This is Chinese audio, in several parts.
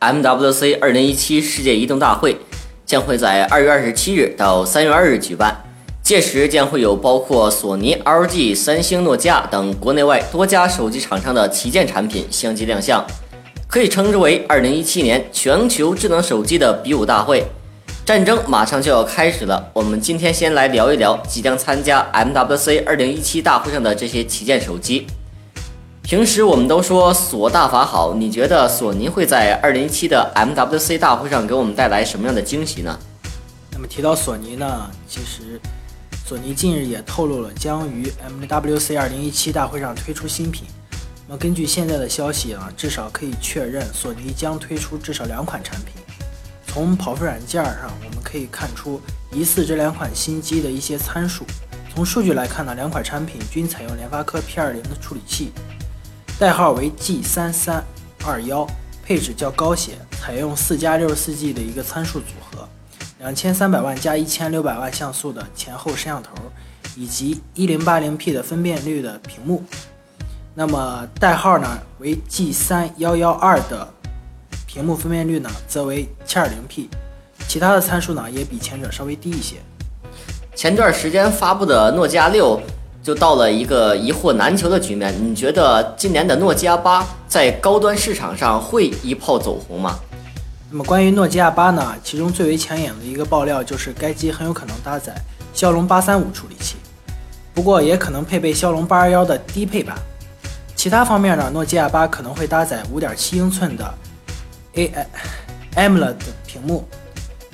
MWC 二零一七世界移动大会将会在二月二十七日到三月二日举办，届时将会有包括索尼、LG、三星、诺基亚等国内外多家手机厂商的旗舰产品相继亮相，可以称之为二零一七年全球智能手机的比武大会。战争马上就要开始了，我们今天先来聊一聊即将参加 MWC 二零一七大会上的这些旗舰手机。平时我们都说索大法好，你觉得索尼会在二零一七的 MWC 大会上给我们带来什么样的惊喜呢？那么提到索尼呢，其实索尼近日也透露了将于 MWC 二零一七大会上推出新品。那么根据现在的消息啊，至少可以确认索尼将推出至少两款产品。从跑分软件上，我们可以看出疑似这两款新机的一些参数。从数据来看呢，两款产品均采用联发科 P20 的处理器，代号为 G3321，配置较高些，采用四加六十四 G 的一个参数组合，两千三百万加一千六百万像素的前后摄像头，以及一零八零 P 的分辨率的屏幕。那么代号呢为 G3112 的。屏幕分辨率呢，则为 720P，其他的参数呢也比前者稍微低一些。前段时间发布的诺基亚六就到了一个一货难求的局面，你觉得今年的诺基亚八在高端市场上会一炮走红吗？那么关于诺基亚八呢，其中最为抢眼的一个爆料就是该机很有可能搭载骁龙八三五处理器，不过也可能配备骁龙八二幺的低配版。其他方面呢，诺基亚八可能会搭载五点七英寸的。A AMOLED 屏幕，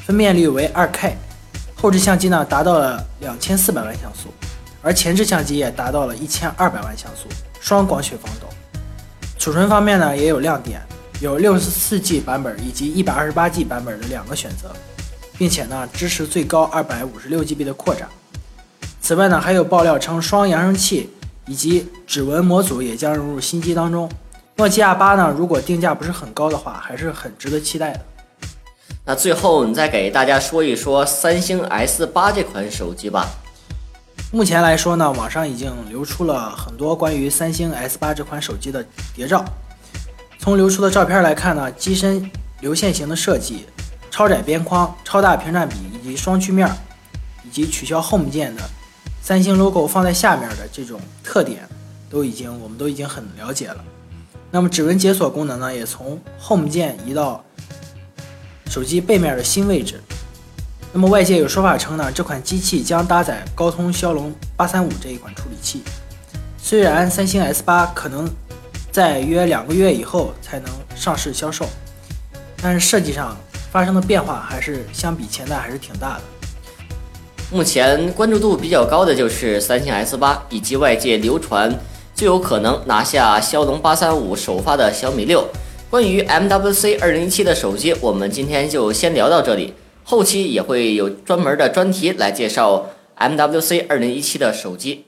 分辨率为 2K，后置相机呢达到了两千四百万像素，而前置相机也达到了一千二百万像素，双光学防抖。储存方面呢也有亮点，有六十四 G 版本以及一百二十八 G 版本的两个选择，并且呢支持最高二百五十六 GB 的扩展。此外呢还有爆料称双扬声器以及指纹模组也将融入新机当中。诺基亚八呢，如果定价不是很高的话，还是很值得期待的。那最后你再给大家说一说三星 S 八这款手机吧。目前来说呢，网上已经流出了很多关于三星 S 八这款手机的谍照。从流出的照片来看呢，机身流线型的设计、超窄边框、超大屏占比以及双曲面，以及取消 Home 键的三星 logo 放在下面的这种特点，都已经我们都已经很了解了。那么指纹解锁功能呢，也从 Home 键移到手机背面的新位置。那么外界有说法称呢，这款机器将搭载高通骁龙八三五这一款处理器。虽然三星 S 八可能在约两个月以后才能上市销售，但是设计上发生的变化还是相比前代还是挺大的。目前关注度比较高的就是三星 S 八以及外界流传。最有可能拿下骁龙八三五首发的小米六。关于 MWC 二零一七的手机，我们今天就先聊到这里，后期也会有专门的专题来介绍 MWC 二零一七的手机。